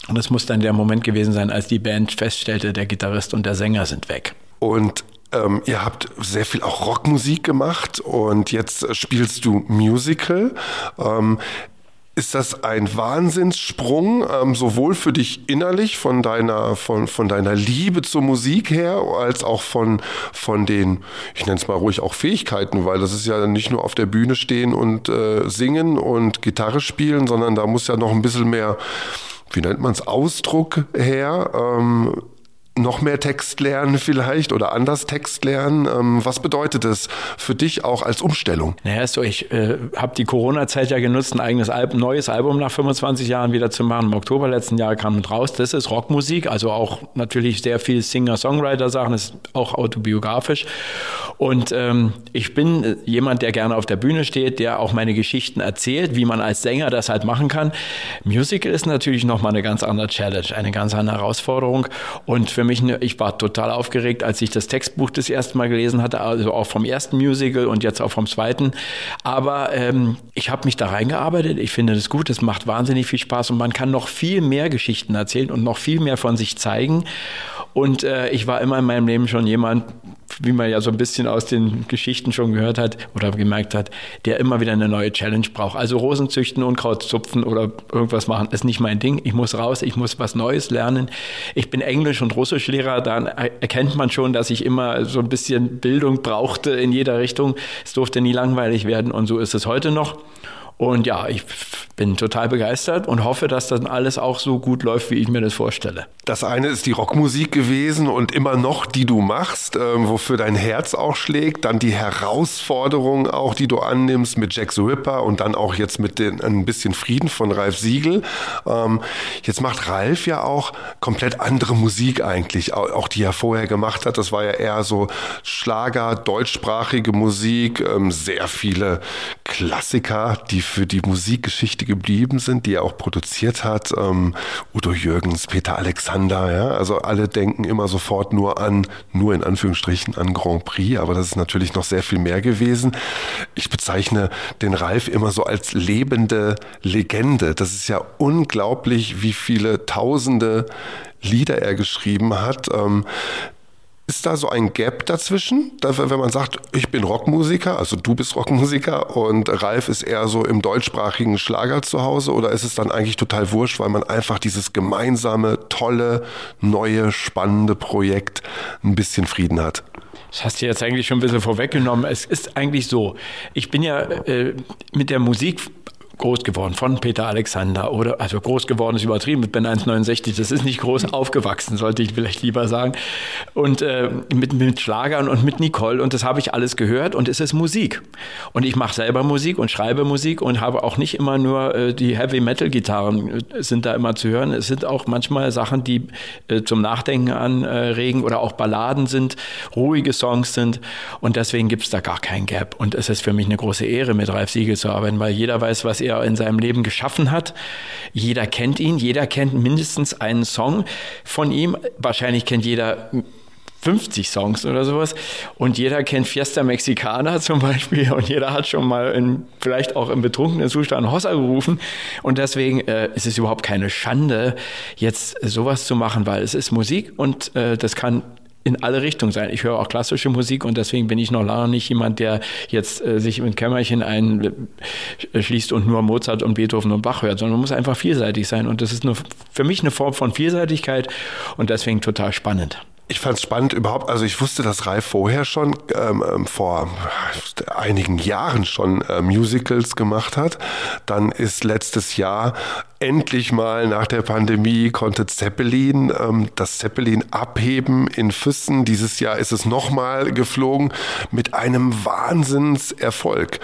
Und es muss dann der Moment gewesen sein, als die Band feststellte, der Gitarrist und der Sänger sind weg. Und ähm, ihr habt sehr viel auch Rockmusik gemacht und jetzt spielst du Musical. Ähm, ist das ein Wahnsinnssprung, ähm, sowohl für dich innerlich von deiner, von, von deiner Liebe zur Musik her, als auch von, von den, ich nenne es mal ruhig auch Fähigkeiten, weil das ist ja nicht nur auf der Bühne stehen und äh, singen und Gitarre spielen, sondern da muss ja noch ein bisschen mehr, wie nennt man es, Ausdruck her. Ähm, noch mehr Text lernen vielleicht oder anders Text lernen? Ähm, was bedeutet es für dich auch als Umstellung? Naja, so, ich äh, habe die Corona-Zeit ja genutzt, ein eigenes Album, neues Album nach 25 Jahren wieder zu machen. Im Oktober letzten Jahr kam es raus. Das ist Rockmusik, also auch natürlich sehr viel Singer-Songwriter-Sachen, ist auch autobiografisch. Und ähm, ich bin jemand, der gerne auf der Bühne steht, der auch meine Geschichten erzählt, wie man als Sänger das halt machen kann. Musical ist natürlich nochmal eine ganz andere Challenge, eine ganz andere Herausforderung. Und für mich, eine, ich war total aufgeregt, als ich das Textbuch das erste Mal gelesen hatte, also auch vom ersten Musical und jetzt auch vom zweiten. Aber ähm, ich habe mich da reingearbeitet. Ich finde das gut. Es macht wahnsinnig viel Spaß und man kann noch viel mehr Geschichten erzählen und noch viel mehr von sich zeigen. Und äh, ich war immer in meinem Leben schon jemand, wie man ja so ein bisschen aus den Geschichten schon gehört hat oder gemerkt hat, der immer wieder eine neue Challenge braucht. Also Rosen züchten, Unkraut zupfen oder irgendwas machen, ist nicht mein Ding. Ich muss raus, ich muss was Neues lernen. Ich bin Englisch- und Russischlehrer, dann erkennt man schon, dass ich immer so ein bisschen Bildung brauchte in jeder Richtung. Es durfte nie langweilig werden und so ist es heute noch. Und ja, ich bin total begeistert und hoffe, dass das alles auch so gut läuft, wie ich mir das vorstelle. Das eine ist die Rockmusik gewesen und immer noch, die du machst, äh, wofür dein Herz auch schlägt. Dann die Herausforderung auch, die du annimmst mit Jack the Ripper und dann auch jetzt mit den, ein bisschen Frieden von Ralf Siegel. Ähm, jetzt macht Ralf ja auch komplett andere Musik eigentlich, auch, auch die er vorher gemacht hat. Das war ja eher so Schlager, deutschsprachige Musik, ähm, sehr viele Klassiker, die für die Musikgeschichte geblieben sind, die er auch produziert hat. Ähm, Udo Jürgens, Peter Alexander, ja. Also alle denken immer sofort nur an, nur in Anführungsstrichen an Grand Prix, aber das ist natürlich noch sehr viel mehr gewesen. Ich bezeichne den Ralf immer so als lebende Legende. Das ist ja unglaublich, wie viele tausende Lieder er geschrieben hat. Ähm, ist da so ein Gap dazwischen, wenn man sagt, ich bin Rockmusiker, also du bist Rockmusiker und Ralf ist eher so im deutschsprachigen Schlager zu Hause oder ist es dann eigentlich total wurscht, weil man einfach dieses gemeinsame, tolle, neue, spannende Projekt ein bisschen Frieden hat? Das hast du jetzt eigentlich schon ein bisschen vorweggenommen. Es ist eigentlich so, ich bin ja äh, mit der Musik groß geworden von Peter Alexander oder also groß geworden ist übertrieben, ich bin 1,69, das ist nicht groß [LAUGHS] aufgewachsen, sollte ich vielleicht lieber sagen. Und äh, mit, mit Schlagern und mit Nicole und das habe ich alles gehört und es ist Musik. Und ich mache selber Musik und schreibe Musik und habe auch nicht immer nur äh, die Heavy Metal Gitarren äh, sind da immer zu hören. Es sind auch manchmal Sachen, die äh, zum Nachdenken anregen oder auch Balladen sind, ruhige Songs sind und deswegen gibt es da gar kein Gap. Und es ist für mich eine große Ehre, mit Ralf Siegel zu arbeiten, weil jeder weiß, was er er in seinem Leben geschaffen hat. Jeder kennt ihn, jeder kennt mindestens einen Song von ihm. Wahrscheinlich kennt jeder 50 Songs oder sowas. Und jeder kennt Fiesta Mexicana zum Beispiel und jeder hat schon mal in, vielleicht auch im betrunkenen Zustand Hossa gerufen. Und deswegen äh, ist es überhaupt keine Schande, jetzt sowas zu machen, weil es ist Musik und äh, das kann in alle Richtungen sein. Ich höre auch klassische Musik und deswegen bin ich noch lange nicht jemand, der jetzt äh, sich im Kämmerchen einschließt und nur Mozart und Beethoven und Bach hört, sondern man muss einfach vielseitig sein und das ist nur für mich eine Form von Vielseitigkeit und deswegen total spannend. Ich fand es spannend überhaupt, also ich wusste, dass Ralf vorher schon ähm, ähm, vor einigen Jahren schon äh, Musicals gemacht hat. Dann ist letztes Jahr endlich mal nach der Pandemie konnte Zeppelin ähm, das Zeppelin abheben in Füssen. Dieses Jahr ist es nochmal geflogen mit einem Wahnsinnserfolg.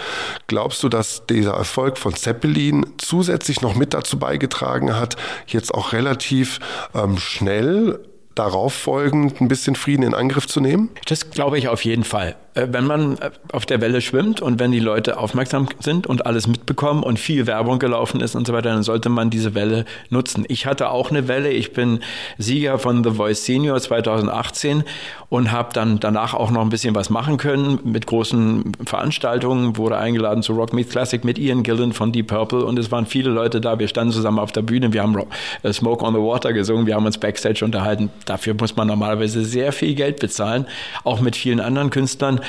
Glaubst du, dass dieser Erfolg von Zeppelin zusätzlich noch mit dazu beigetragen hat, jetzt auch relativ ähm, schnell darauf folgend ein bisschen Frieden in Angriff zu nehmen? Das glaube ich auf jeden Fall. Äh, wenn man äh, auf der Welle schwimmt und wenn die Leute aufmerksam sind und alles mitbekommen und viel Werbung gelaufen ist und so weiter, dann sollte man diese Welle nutzen. Ich hatte auch eine Welle. Ich bin Sieger von The Voice Senior 2018 und habe dann danach auch noch ein bisschen was machen können mit großen Veranstaltungen. Wurde eingeladen zu Rock Meets Classic mit Ian Gillen von Deep Purple und es waren viele Leute da. Wir standen zusammen auf der Bühne. Wir haben äh, Smoke on the Water gesungen. Wir haben uns Backstage unterhalten. Dafür muss man normalerweise sehr viel Geld bezahlen, auch mit vielen anderen Künstlern.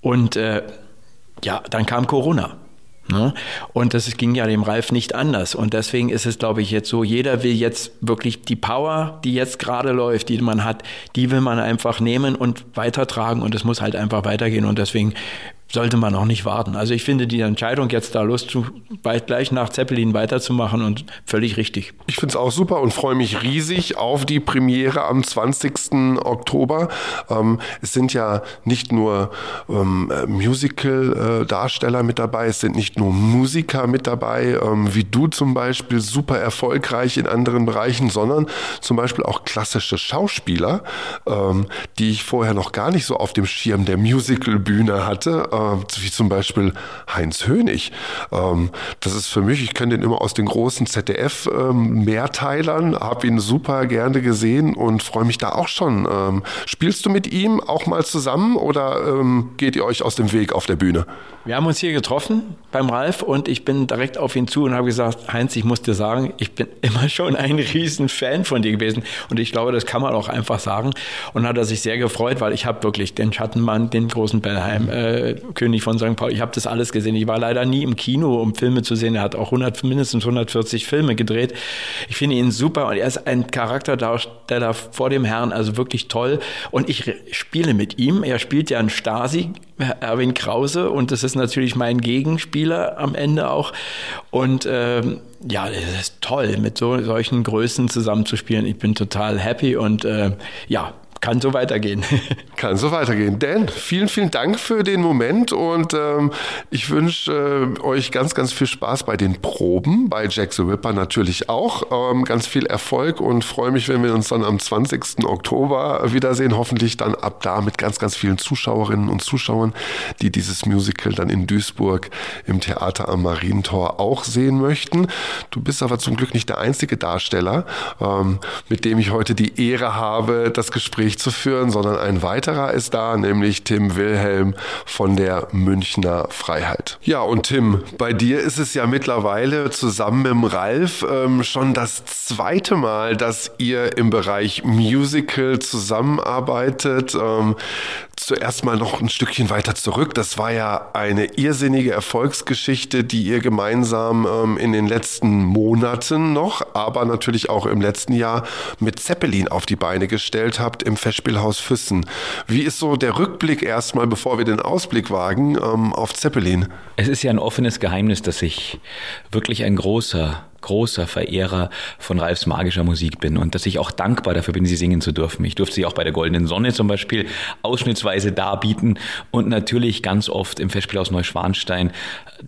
Und äh, ja, dann kam Corona. Ne? Und das ging ja dem Ralf nicht anders. Und deswegen ist es, glaube ich, jetzt so, jeder will jetzt wirklich die Power, die jetzt gerade läuft, die man hat, die will man einfach nehmen und weitertragen und es muss halt einfach weitergehen. Und deswegen sollte man auch nicht warten. Also ich finde die Entscheidung, jetzt da Lust zu, gleich nach Zeppelin weiterzumachen und völlig richtig. Ich finde es auch super und freue mich riesig auf die Premiere am 20. Oktober. Ähm, es sind ja nicht nur ähm, Musical-Darsteller mit dabei, es sind nicht nur Musiker mit dabei, ähm, wie du zum Beispiel, super erfolgreich in anderen Bereichen, sondern zum Beispiel auch klassische Schauspieler, ähm, die ich vorher noch gar nicht so auf dem Schirm der Musical-Bühne hatte wie zum Beispiel Heinz Hönig. Ähm, das ist für mich, ich kenne den immer aus den großen ZDF-Mehrteilern, ähm, habe ihn super gerne gesehen und freue mich da auch schon. Ähm, spielst du mit ihm auch mal zusammen oder geht ihr euch aus dem Weg auf der Bühne? Wir haben uns hier getroffen beim Ralf und ich bin direkt auf ihn zu und habe gesagt, Heinz, ich muss dir sagen, ich bin [LAUGHS] immer schon ein riesen Fan von dir gewesen und ich glaube, das kann man auch einfach sagen. Und hat er sich sehr gefreut, weil ich habe wirklich den Schattenmann, den großen Bellheim, äh, König von St. Paul, ich habe das alles gesehen. Ich war leider nie im Kino, um Filme zu sehen. Er hat auch 100, mindestens 140 Filme gedreht. Ich finde ihn super und er ist ein Charakterdarsteller vor dem Herrn, also wirklich toll. Und ich spiele mit ihm. Er spielt ja einen Stasi, Erwin Krause, und das ist natürlich mein Gegenspieler am Ende auch. Und ähm, ja, es ist toll, mit so, solchen Größen zusammenzuspielen. Ich bin total happy und äh, ja, kann so weitergehen. [LAUGHS] Kann so weitergehen. Dan, vielen, vielen Dank für den Moment und ähm, ich wünsche äh, euch ganz, ganz viel Spaß bei den Proben, bei Jack the Ripper natürlich auch. Ähm, ganz viel Erfolg und freue mich, wenn wir uns dann am 20. Oktober wiedersehen. Hoffentlich dann ab da mit ganz, ganz vielen Zuschauerinnen und Zuschauern, die dieses Musical dann in Duisburg im Theater am Marientor auch sehen möchten. Du bist aber zum Glück nicht der einzige Darsteller, ähm, mit dem ich heute die Ehre habe, das Gespräch Gespräch zu führen, sondern ein weiterer ist da, nämlich Tim Wilhelm von der Münchner Freiheit. Ja, und Tim, bei dir ist es ja mittlerweile zusammen mit Ralf ähm, schon das zweite Mal, dass ihr im Bereich Musical zusammenarbeitet. Ähm, zuerst mal noch ein Stückchen weiter zurück. Das war ja eine irrsinnige Erfolgsgeschichte, die ihr gemeinsam ähm, in den letzten Monaten noch, aber natürlich auch im letzten Jahr mit Zeppelin auf die Beine gestellt habt im Festspielhaus Füssen. Wie ist so der Rückblick erstmal, bevor wir den Ausblick wagen, ähm, auf Zeppelin? Es ist ja ein offenes Geheimnis, dass ich wirklich ein großer großer Verehrer von Ralfs magischer Musik bin und dass ich auch dankbar dafür bin, sie singen zu dürfen. Ich durfte sie auch bei der Goldenen Sonne zum Beispiel ausschnittsweise darbieten und natürlich ganz oft im Festspielhaus Neuschwanstein,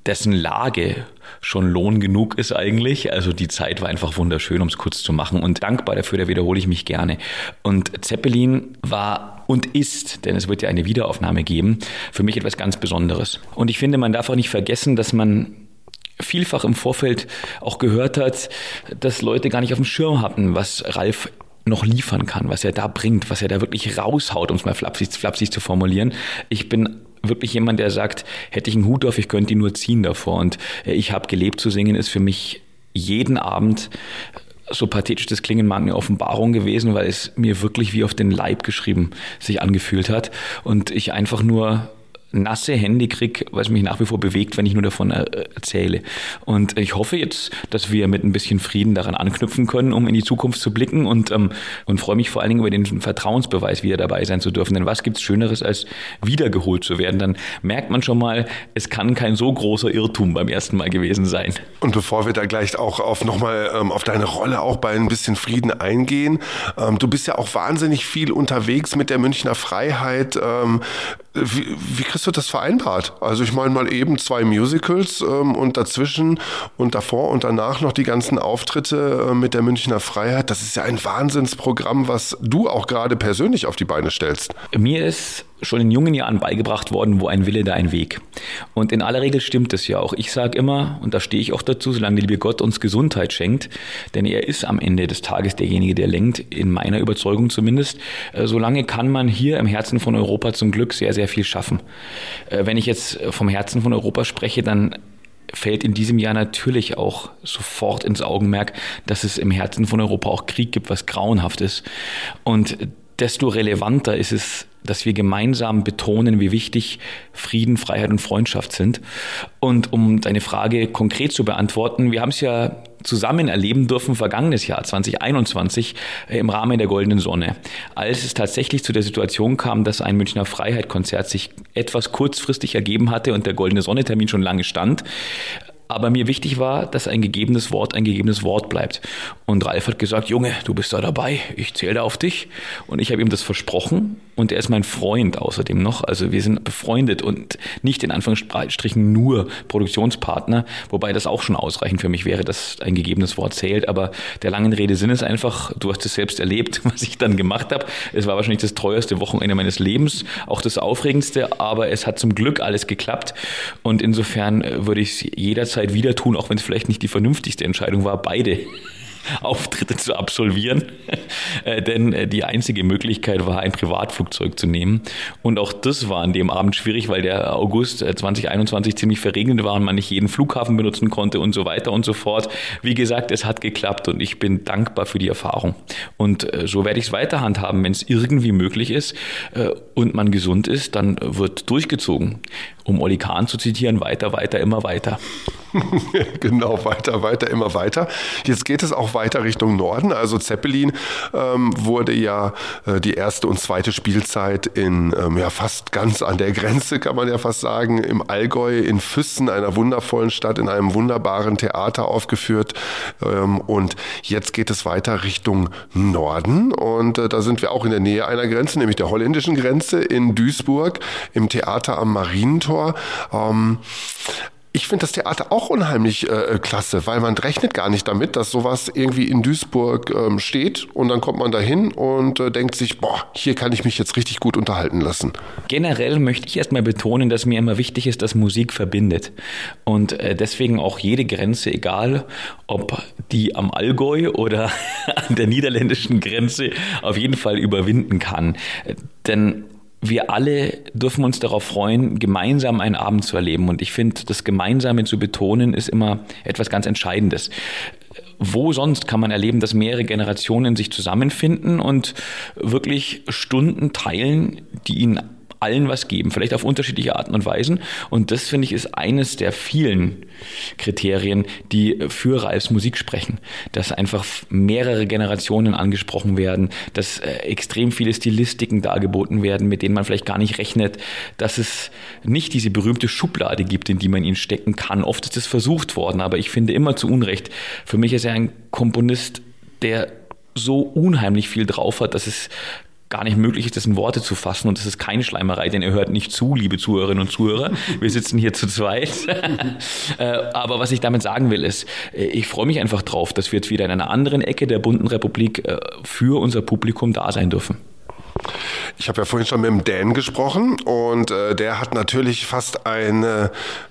dessen Lage schon Lohn genug ist eigentlich. Also die Zeit war einfach wunderschön, um es kurz zu machen und dankbar dafür, da wiederhole ich mich gerne. Und Zeppelin war und ist, denn es wird ja eine Wiederaufnahme geben, für mich etwas ganz Besonderes. Und ich finde, man darf auch nicht vergessen, dass man vielfach im Vorfeld auch gehört hat, dass Leute gar nicht auf dem Schirm hatten, was Ralf noch liefern kann, was er da bringt, was er da wirklich raushaut, um es mal flapsig, flapsig zu formulieren. Ich bin wirklich jemand, der sagt, hätte ich einen Hut auf, ich könnte ihn nur ziehen davor. Und äh, ich habe gelebt zu singen, ist für mich jeden Abend so pathetisch das klingen mag, eine Offenbarung gewesen, weil es mir wirklich wie auf den Leib geschrieben sich angefühlt hat und ich einfach nur nasse Hände kriege, was mich nach wie vor bewegt, wenn ich nur davon äh, erzähle. Und ich hoffe jetzt, dass wir mit ein bisschen Frieden daran anknüpfen können, um in die Zukunft zu blicken und, ähm, und freue mich vor allen Dingen über den Vertrauensbeweis, wieder dabei sein zu dürfen. Denn was gibt's Schöneres, als wiedergeholt zu werden? Dann merkt man schon mal, es kann kein so großer Irrtum beim ersten Mal gewesen sein. Und bevor wir da gleich auch auf nochmal ähm, auf deine Rolle auch bei ein bisschen Frieden eingehen, ähm, du bist ja auch wahnsinnig viel unterwegs mit der Münchner Freiheit. Ähm, wie, wie kriegst du das vereinbart? Also ich meine mal eben zwei Musicals ähm, und dazwischen und davor und danach noch die ganzen Auftritte äh, mit der Münchner Freiheit. Das ist ja ein Wahnsinnsprogramm, was du auch gerade persönlich auf die Beine stellst. Mir ist schon in jungen Jahren beigebracht worden, wo ein Wille, da ein Weg. Und in aller Regel stimmt es ja auch. Ich sage immer, und da stehe ich auch dazu, solange der liebe Gott uns Gesundheit schenkt, denn er ist am Ende des Tages derjenige, der lenkt, in meiner Überzeugung zumindest, äh, solange kann man hier im Herzen von Europa zum Glück sehr, sehr viel schaffen. Äh, wenn ich jetzt vom Herzen von Europa spreche, dann fällt in diesem Jahr natürlich auch sofort ins Augenmerk, dass es im Herzen von Europa auch Krieg gibt, was grauenhaft ist. Und desto relevanter ist es, dass wir gemeinsam betonen, wie wichtig Frieden, Freiheit und Freundschaft sind. Und um deine Frage konkret zu beantworten, wir haben es ja zusammen erleben dürfen, vergangenes Jahr 2021 äh, im Rahmen der Goldenen Sonne, als es tatsächlich zu der Situation kam, dass ein Münchner Freiheit-Konzert sich etwas kurzfristig ergeben hatte und der Goldene Sonne-Termin schon lange stand, aber mir wichtig war, dass ein gegebenes Wort ein gegebenes Wort bleibt. Und Ralf hat gesagt, Junge, du bist da dabei, ich zähle da auf dich. Und ich habe ihm das versprochen und er ist mein Freund außerdem noch. Also wir sind befreundet und nicht in Anführungsstrichen nur Produktionspartner, wobei das auch schon ausreichend für mich wäre, dass ein gegebenes Wort zählt. Aber der langen Rede Sinn ist einfach, du hast es selbst erlebt, [LAUGHS] was ich dann gemacht habe. Es war wahrscheinlich das teuerste Wochenende meines Lebens, auch das aufregendste, aber es hat zum Glück alles geklappt. Und insofern würde ich es jederzeit wieder tun, auch wenn es vielleicht nicht die vernünftigste Entscheidung war, beide Auftritte zu absolvieren, äh, denn äh, die einzige Möglichkeit war, ein Privatflugzeug zu nehmen. Und auch das war an dem Abend schwierig, weil der August 2021 äh, ziemlich verregnet war und man nicht jeden Flughafen benutzen konnte und so weiter und so fort. Wie gesagt, es hat geklappt und ich bin dankbar für die Erfahrung. Und so werde ich es weiter handhaben, wenn es irgendwie möglich ist und man gesund ist, dann wird durchgezogen. Um Oli Kahn zu zitieren, weiter, weiter, immer weiter. [LAUGHS] genau, weiter, weiter, immer weiter. Jetzt geht es auch weiter Richtung Norden. Also Zeppelin ähm, wurde ja äh, die erste und zweite Spielzeit in ähm, ja fast ganz an der Grenze, kann man ja fast sagen, im Allgäu in Füssen, einer wundervollen Stadt, in einem wunderbaren Theater aufgeführt. Ähm, und jetzt geht es weiter Richtung Norden. Und äh, da sind wir auch in der Nähe einer Grenze, nämlich der holländischen Grenze in Duisburg im Theater am Marientor. Ich finde das Theater auch unheimlich äh, klasse, weil man rechnet gar nicht damit, dass sowas irgendwie in Duisburg ähm, steht und dann kommt man dahin und äh, denkt sich, boah, hier kann ich mich jetzt richtig gut unterhalten lassen. Generell möchte ich erstmal betonen, dass mir immer wichtig ist, dass Musik verbindet und äh, deswegen auch jede Grenze, egal ob die am Allgäu oder [LAUGHS] an der niederländischen Grenze, auf jeden Fall überwinden kann. Denn wir alle dürfen uns darauf freuen, gemeinsam einen Abend zu erleben. Und ich finde, das Gemeinsame zu betonen, ist immer etwas ganz Entscheidendes. Wo sonst kann man erleben, dass mehrere Generationen sich zusammenfinden und wirklich Stunden teilen, die ihnen allen was geben, vielleicht auf unterschiedliche Arten und Weisen. Und das, finde ich, ist eines der vielen Kriterien, die für Ralfs Musik sprechen. Dass einfach mehrere Generationen angesprochen werden, dass äh, extrem viele Stilistiken dargeboten werden, mit denen man vielleicht gar nicht rechnet, dass es nicht diese berühmte Schublade gibt, in die man ihn stecken kann. Oft ist es versucht worden, aber ich finde immer zu Unrecht. Für mich ist er ein Komponist, der so unheimlich viel drauf hat, dass es gar nicht möglich ist, das in Worte zu fassen. Und das ist keine Schleimerei, denn ihr hört nicht zu, liebe Zuhörerinnen und Zuhörer. Wir sitzen hier zu zweit. [LAUGHS] Äh, aber was ich damit sagen will, ist, äh, ich freue mich einfach drauf, dass wir jetzt wieder in einer anderen Ecke der bunten Republik äh, für unser Publikum da sein dürfen. Ich habe ja vorhin schon mit dem Dan gesprochen und äh, der hat natürlich fast eine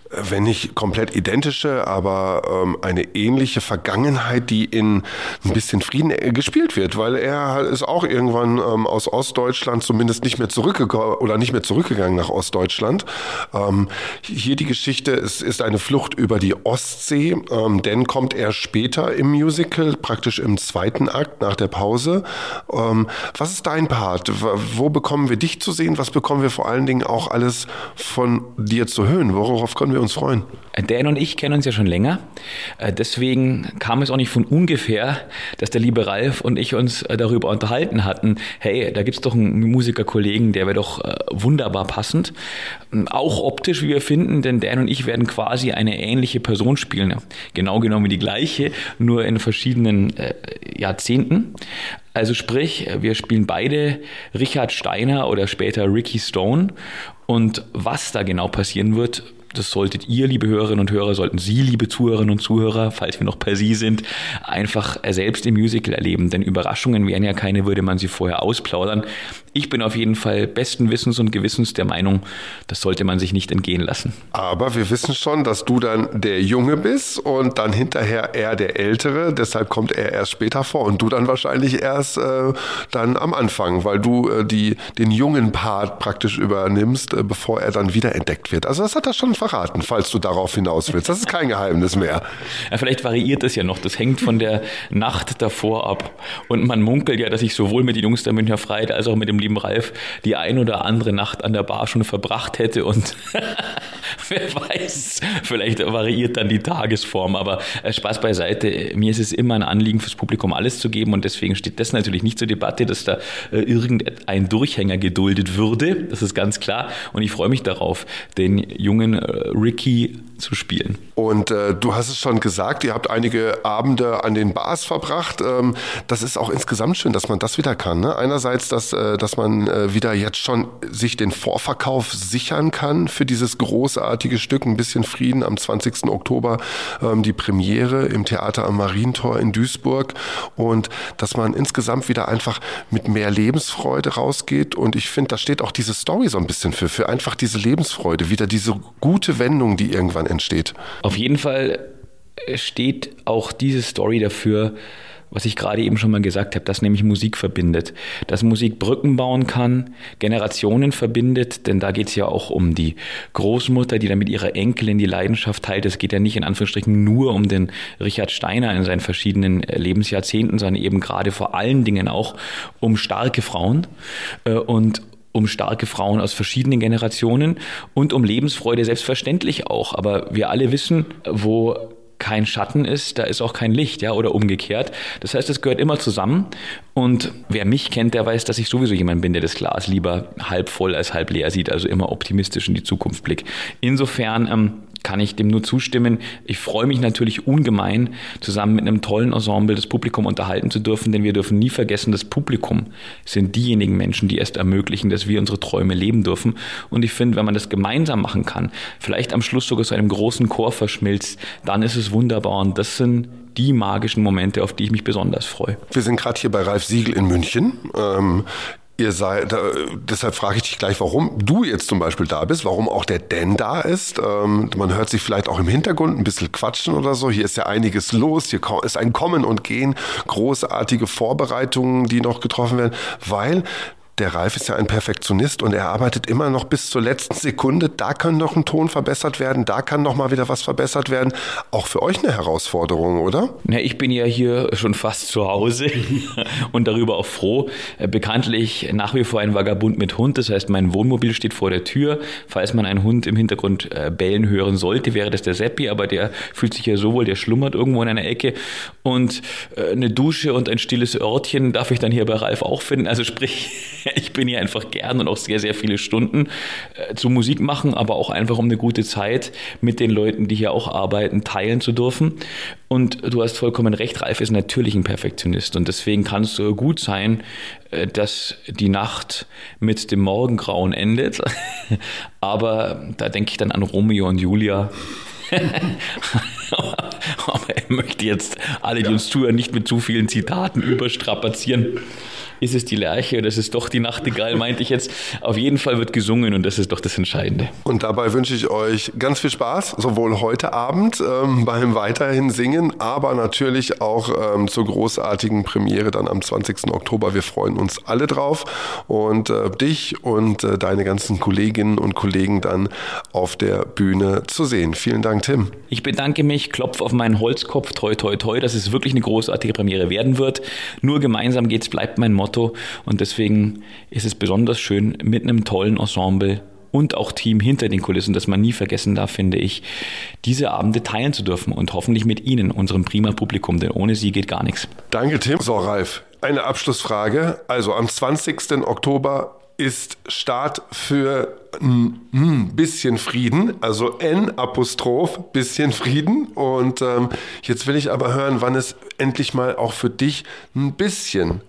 wenn nicht komplett identische, aber ähm, eine ähnliche Vergangenheit, die in ein bisschen Frieden äh, gespielt wird, weil er ist auch irgendwann ähm, aus Ostdeutschland zumindest nicht mehr zurückgekommen oder nicht mehr zurückgegangen nach Ostdeutschland. Ähm, hier die Geschichte ist, ist eine Flucht über die Ostsee, ähm, denn kommt er später im Musical, praktisch im zweiten Akt nach der Pause. Ähm, was ist dein Part? Wo bekommen wir dich zu sehen? Was bekommen wir vor allen Dingen auch alles von dir zu hören? Worauf können wir wir uns freuen. Dan und ich kennen uns ja schon länger. Äh, deswegen kam es auch nicht von ungefähr, dass der liebe Ralf und ich uns äh, darüber unterhalten hatten, hey, da gibt es doch einen Musikerkollegen, der wäre doch äh, wunderbar passend. Ähm, auch optisch, wie wir finden, denn Dan und ich werden quasi eine ähnliche Person spielen. Genau genommen die gleiche, nur in verschiedenen Jahrzehnten. Also sprich, wir spielen beide Richard Steiner oder später Ricky Stone. Und was da genau passieren wird, das solltet ihr, liebe Hörerinnen und Hörer, sollten Sie, liebe Zuhörerinnen und Zuhörer, falls wir noch per Sie sind, einfach selbst im Musical erleben. Denn Überraschungen wären ja keine, würde man sie vorher ausplaudern. Ich bin auf jeden Fall besten Wissens und Gewissens der Meinung, das sollte man sich nicht entgehen lassen. Aber wir wissen schon, dass du dann der Junge bist und dann hinterher er der Ältere. Deshalb kommt er erst später vor und du dann wahrscheinlich erst äh, dann am Anfang, weil du äh, die, den jungen Part praktisch übernimmst, äh, bevor er dann wieder entdeckt wird. Also das hat er schon verraten, falls du darauf hinaus willst. Das ist kein Geheimnis mehr. Ja, vielleicht variiert das ja noch. Das hängt von der Nacht davor ab. Und man munkelt ja, dass ich sowohl mit den Jungs der Münchner Freiheit als auch mit dem lieben Ralf die ein oder andere Nacht an der Bar schon verbracht hätte. Und [LAUGHS] [LAUGHS] wer weiß, vielleicht variiert dann die Tagesform. Aber äh, Spaß beiseite. Mir ist es immer ein Anliegen fürs Publikum alles zu geben. Und deswegen steht das natürlich nicht zur Debatte, dass da äh, irgendein Durchhänger geduldet würde. Das ist ganz klar. Und ich freue mich darauf, den jungen äh, Ricky zu spielen. Und äh, du hast es schon gesagt, ihr habt einige Abende an den Bars verbracht. Ähm, das ist auch insgesamt schön, dass man das wieder kann. Ne? Einerseits, dass, äh, dass man äh, wieder jetzt schon sich den Vorverkauf sichern kann für dieses großartige Stück, ein bisschen Frieden am 20. Oktober, ähm, die Premiere im Theater am Marientor in Duisburg. Und dass man insgesamt wieder einfach mit mehr Lebensfreude rausgeht. Und ich finde, da steht auch diese Story so ein bisschen für, für einfach diese Lebensfreude, wieder diese gute Wendung, die irgendwann entsteht. Auf jeden Fall steht auch diese Story dafür, was ich gerade eben schon mal gesagt habe, dass nämlich Musik verbindet. Dass Musik Brücken bauen kann, Generationen verbindet, denn da geht es ja auch um die Großmutter, die dann mit ihrer Enkelin die Leidenschaft teilt. Es geht ja nicht in Anführungsstrichen nur um den Richard Steiner in seinen verschiedenen Lebensjahrzehnten, sondern eben gerade vor allen Dingen auch um starke Frauen äh, und um starke Frauen aus verschiedenen Generationen und um Lebensfreude selbstverständlich auch. Aber wir alle wissen, wo kein Schatten ist, da ist auch kein Licht, ja, oder umgekehrt. Das heißt, es gehört immer zusammen. Und wer mich kennt, der weiß, dass ich sowieso jemand bin, der das Glas lieber halb voll als halb leer sieht, also immer optimistisch in die Zukunft blickt. Insofern ähm, kann ich dem nur zustimmen. Ich freue mich natürlich ungemein, zusammen mit einem tollen Ensemble das Publikum unterhalten zu dürfen, denn wir dürfen nie vergessen, das Publikum sind diejenigen Menschen, die erst ermöglichen, dass wir unsere Träume leben dürfen. Und ich finde, wenn man das gemeinsam machen kann, vielleicht am Schluss sogar zu einem großen Chor verschmilzt, dann ist es wunderbar. Und das sind die magischen Momente, auf die ich mich besonders freue. Wir sind gerade hier bei Ralf Siegel in München. Ähm, ihr seid, deshalb frage ich dich gleich, warum du jetzt zum Beispiel da bist, warum auch der Dan da ist. Ähm, man hört sich vielleicht auch im Hintergrund ein bisschen quatschen oder so. Hier ist ja einiges los. Hier ist ein Kommen und Gehen, großartige Vorbereitungen, die noch getroffen werden, weil der Ralf ist ja ein Perfektionist und er arbeitet immer noch bis zur letzten Sekunde. Da kann noch ein Ton verbessert werden, da kann noch mal wieder was verbessert werden. Auch für euch eine Herausforderung, oder? Na, ich bin ja hier schon fast zu Hause [LAUGHS] und darüber auch froh. Äh, bekanntlich nach wie vor ein Vagabund mit Hund, das heißt, mein Wohnmobil steht vor der Tür. Falls man einen Hund im Hintergrund äh, bellen hören sollte, wäre das der Seppi, aber der fühlt sich ja so wohl, der schlummert irgendwo in einer Ecke. Und äh, eine Dusche und ein stilles Örtchen darf ich dann hier bei Ralf auch finden. Also sprich, [LAUGHS] [LAUGHS] ich bin hier einfach gern und auch sehr, sehr viele Stunden äh, zu Musik machen, aber auch einfach um eine gute Zeit mit den Leuten, die hier auch arbeiten, teilen zu dürfen. Und du hast vollkommen recht, Ralf ist natürlich ein Perfektionist und deswegen kann es so gut sein, äh, dass die Nacht mit dem Morgengrauen endet. [LAUGHS] aber da denke ich dann an Romeo und Julia. [LAUGHS] aber er möchte jetzt alle, die uns zuhören, nicht mit zu vielen Zitaten überstrapazieren ist es die Lerche oder ist es doch die Nachtigall, meinte ich jetzt. Auf jeden Fall wird gesungen und das ist doch das Entscheidende. Und dabei wünsche ich euch ganz viel Spaß, sowohl heute Abend ähm, beim weiterhin Singen, aber natürlich auch ähm, zur großartigen Premiere dann am 20. Oktober. Wir freuen uns alle drauf und äh, dich und äh, deine ganzen Kolleginnen und Kollegen dann auf der Bühne zu sehen. Vielen Dank, Tim. Ich bedanke mich, klopf auf meinen Holzkopf, toi, toi, toi, dass es wirklich eine großartige Premiere werden wird. Nur gemeinsam geht's, bleibt mein Motto. Motto. Und deswegen ist es besonders schön, mit einem tollen Ensemble und auch Team hinter den Kulissen, das man nie vergessen darf, finde ich, diese Abende teilen zu dürfen und hoffentlich mit Ihnen, unserem prima Publikum, denn ohne Sie geht gar nichts. Danke, Tim. So, Ralf, eine Abschlussfrage. Also am 20. Oktober ist Start für ein bisschen Frieden, also N Apostroph, bisschen Frieden. Und ähm, jetzt will ich aber hören, wann es endlich mal auch für dich ein bisschen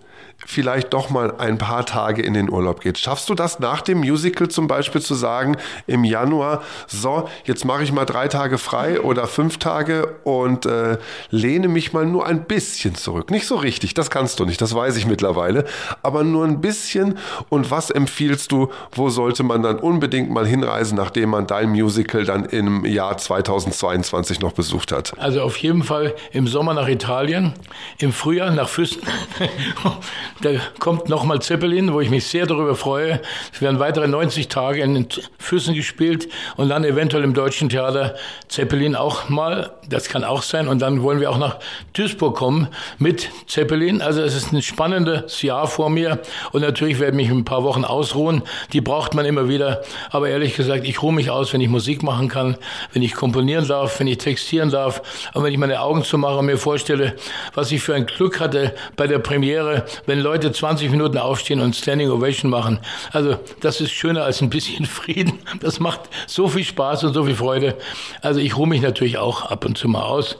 vielleicht doch mal ein paar Tage in den Urlaub geht. Schaffst du das nach dem Musical zum Beispiel zu sagen, im Januar, so, jetzt mache ich mal drei Tage frei oder fünf Tage und äh, lehne mich mal nur ein bisschen zurück. Nicht so richtig, das kannst du nicht, das weiß ich mittlerweile, aber nur ein bisschen. Und was empfiehlst du, wo sollte man dann unbedingt mal hinreisen, nachdem man dein Musical dann im Jahr 2022 noch besucht hat? Also auf jeden Fall im Sommer nach Italien, im Frühjahr nach Füssen. Da kommt nochmal Zeppelin, wo ich mich sehr darüber freue. Es werden weitere 90 Tage in den Füssen gespielt und dann eventuell im Deutschen Theater Zeppelin auch mal. Das kann auch sein. Und dann wollen wir auch nach Duisburg kommen mit Zeppelin. Also es ist ein spannendes Jahr vor mir. Und natürlich werde ich mich ein paar Wochen ausruhen. Die braucht man immer wieder. Aber ehrlich gesagt, ich ruhe mich aus, wenn ich Musik machen kann, wenn ich komponieren darf, wenn ich textieren darf. Und wenn ich meine Augen zumache und mir vorstelle, was ich für ein Glück hatte bei der Premiere, wenn Leute 20 Minuten aufstehen und Standing Ovation machen. Also das ist schöner als ein bisschen [LAUGHS] Frieden. Das macht so viel Spaß und so viel Freude. Also ich ruhe mich natürlich auch ab und zu mal aus.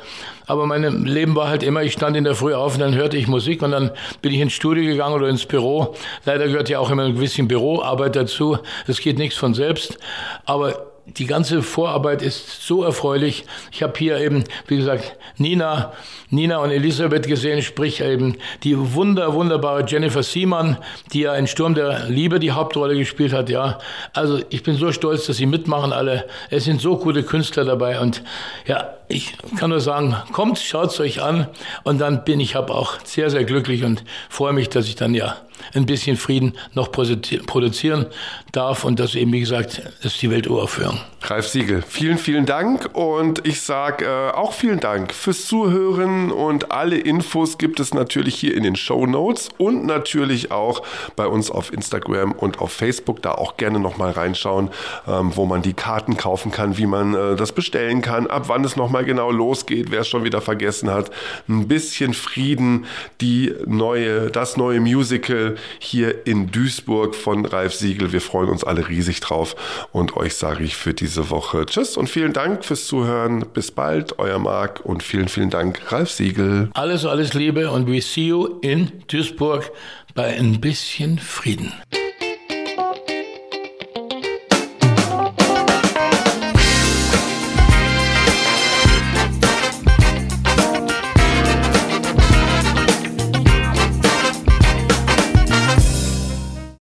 Aber mein Leben war halt immer, ich stand in der Früh auf und dann hörte ich Musik und dann bin ich ins Studio gegangen oder ins Büro. Leider gehört ja auch immer ein bisschen Büroarbeit dazu. Es geht nichts von selbst. Aber die ganze Vorarbeit ist so erfreulich. Ich habe hier eben, wie gesagt, Nina, Nina und Elisabeth gesehen, sprich eben die wunder, wunderbare Jennifer Siemann, die ja in Sturm der Liebe die Hauptrolle gespielt hat, ja. Also ich bin so stolz, dass sie mitmachen alle. Es sind so gute Künstler dabei und ja, ich kann nur sagen, kommt, schaut's euch an und dann bin ich hab auch sehr, sehr glücklich und freue mich, dass ich dann ja ein bisschen Frieden noch produzieren darf und das eben, wie gesagt, ist die Welturaufführung. Ralf Siegel, vielen, vielen Dank und ich sage äh, auch vielen Dank fürs Zuhören und alle Infos gibt es natürlich hier in den Show Notes und natürlich auch bei uns auf Instagram und auf Facebook. Da auch gerne nochmal reinschauen, ähm, wo man die Karten kaufen kann, wie man äh, das bestellen kann, ab wann es nochmal genau losgeht, wer es schon wieder vergessen hat. Ein bisschen Frieden, die neue, das neue Musical hier in Duisburg von Ralf Siegel. Wir freuen uns alle riesig drauf und euch sage ich für diese Woche Tschüss und vielen Dank fürs Zuhören. Bis bald, euer Marc und vielen, vielen Dank, Ralf Siegel. Alles, alles Liebe und we see you in Duisburg bei ein bisschen Frieden.